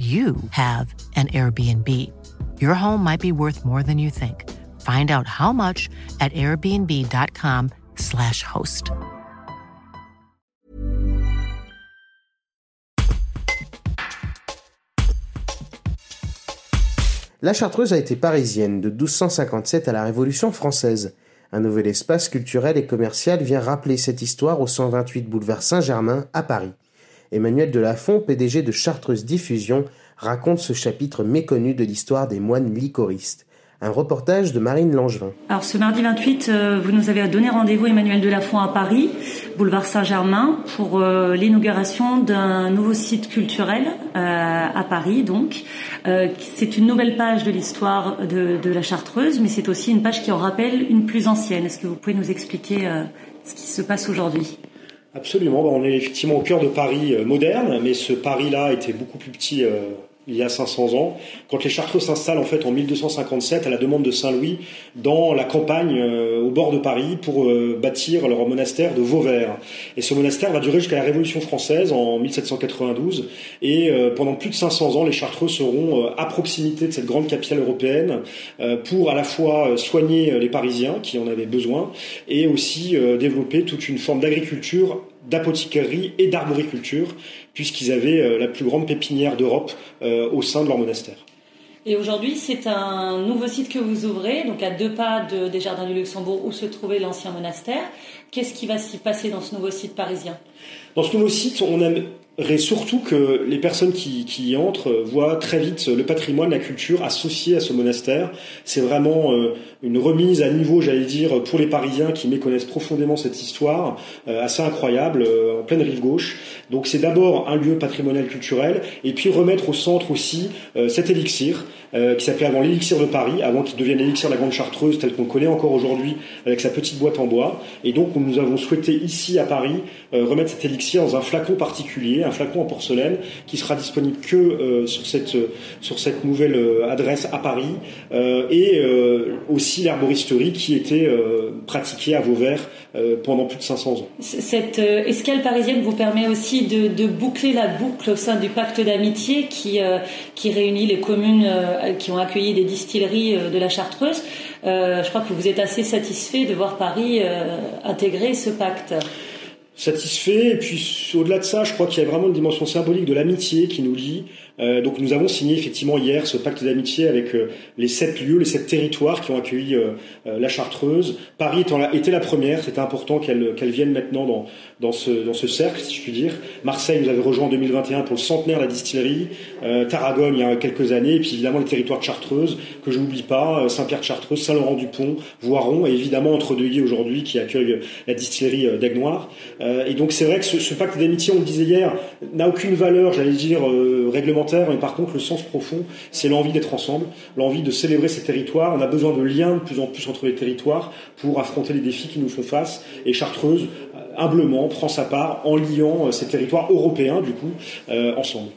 you have an Airbnb. Your home might be worth more than you think. Find out how much at airbnb.com/slash host. La Chartreuse a été parisienne de 1257 à la Révolution française. Un nouvel espace culturel et commercial vient rappeler cette histoire au 128 boulevard Saint-Germain à Paris. Emmanuel Delafont, PDG de Chartreuse Diffusion, raconte ce chapitre méconnu de l'histoire des moines licoristes. Un reportage de Marine Langevin. Alors ce mardi 28, euh, vous nous avez donné rendez-vous Emmanuel Delafont à Paris, boulevard Saint-Germain, pour euh, l'inauguration d'un nouveau site culturel euh, à Paris. Donc, c'est une nouvelle page de l'histoire de, de, la Chartreuse, mais c'est aussi une page qui en rappelle une plus ancienne. Est-ce que vous pouvez nous expliquer ce qui se passe aujourd'hui? Absolument, on est effectivement au cœur de Paris moderne, mais ce Paris-là était beaucoup plus petit il y a 500 ans, quand les Chartreux s'installent en fait en 1257 à la demande de Saint Louis dans la campagne euh, au bord de Paris pour euh, bâtir leur monastère de Vauvert. Et ce monastère va durer jusqu'à la Révolution française en 1792 et euh, pendant plus de 500 ans, les Chartreux seront à proximité de cette grande capitale européenne pour à la fois soigner les Parisiens qui en avaient besoin et aussi développer toute une forme d'agriculture d'apothicairerie et d'arboriculture, puisqu'ils avaient euh, la plus grande pépinière d'Europe euh, au sein de leur monastère. Et aujourd'hui, c'est un nouveau site que vous ouvrez, donc à deux pas des Jardins du Luxembourg où se trouvait l'ancien monastère. Qu'est-ce qui va s'y passer dans ce nouveau site parisien? Dans ce nouveau site, on aimerait surtout que les personnes qui, y entrent voient très vite le patrimoine, la culture associée à ce monastère. C'est vraiment euh, une remise à niveau, j'allais dire, pour les Parisiens qui méconnaissent profondément cette histoire, euh, assez incroyable, euh, en pleine rive gauche. Donc c'est d'abord un lieu patrimonial culturel, et puis remettre au centre aussi cet élixir, qui s'appelait avant l'élixir de Paris, avant qu'il devienne l'élixir de la Grande Chartreuse, tel qu'on connaît encore aujourd'hui, avec sa petite boîte en bois. Et donc nous avons souhaité ici à Paris remettre cet élixir dans un flacon particulier, un flacon en porcelaine, qui sera disponible que sur cette sur cette nouvelle adresse à Paris, et aussi l'arboristerie qui était euh, pratiquée à Vauvert euh, pendant plus de 500 ans. Cette euh, escale parisienne vous permet aussi de, boucler la boucle au sein du pacte d'amitié qui, qui réunit les communes qui ont accueilli des distilleries de la Chartreuse. je crois que vous êtes assez satisfait de voir Paris intégrer ce pacte satisfait. Et puis au-delà de ça, je crois qu'il y a vraiment une dimension symbolique de l'amitié qui nous lie. Euh, donc nous avons signé effectivement hier ce pacte d'amitié avec euh, les sept lieux, les sept territoires qui ont accueilli euh, la Chartreuse. Paris étant était la première, c'était important qu'elle qu'elle vienne maintenant dans, dans, ce, dans ce cercle, si je puis dire. Marseille nous avait rejoint en 2021 pour le centenaire de la distillerie. Tarragone il y a quelques années, et puis évidemment les territoires de Chartreuse, que je n'oublie pas, Saint-Pierre-de-Chartreuse, Saint-Laurent-du-Pont, Voiron, et évidemment Entre-Deuilly aujourd'hui qui accueille la distillerie d'Aignoire. et donc c'est vrai que ce pacte d'amitié, on le disait hier, n'a aucune valeur, j'allais dire, réglementaire mais par contre, le sens profond, c'est l'envie d'être ensemble, l'envie de célébrer ces territoires. On a besoin de liens de plus en plus entre les territoires pour affronter les défis qui nous font face. Et Chartreuse, humblement, prend sa part en liant euh, ces territoires européens, du coup, euh, ensemble.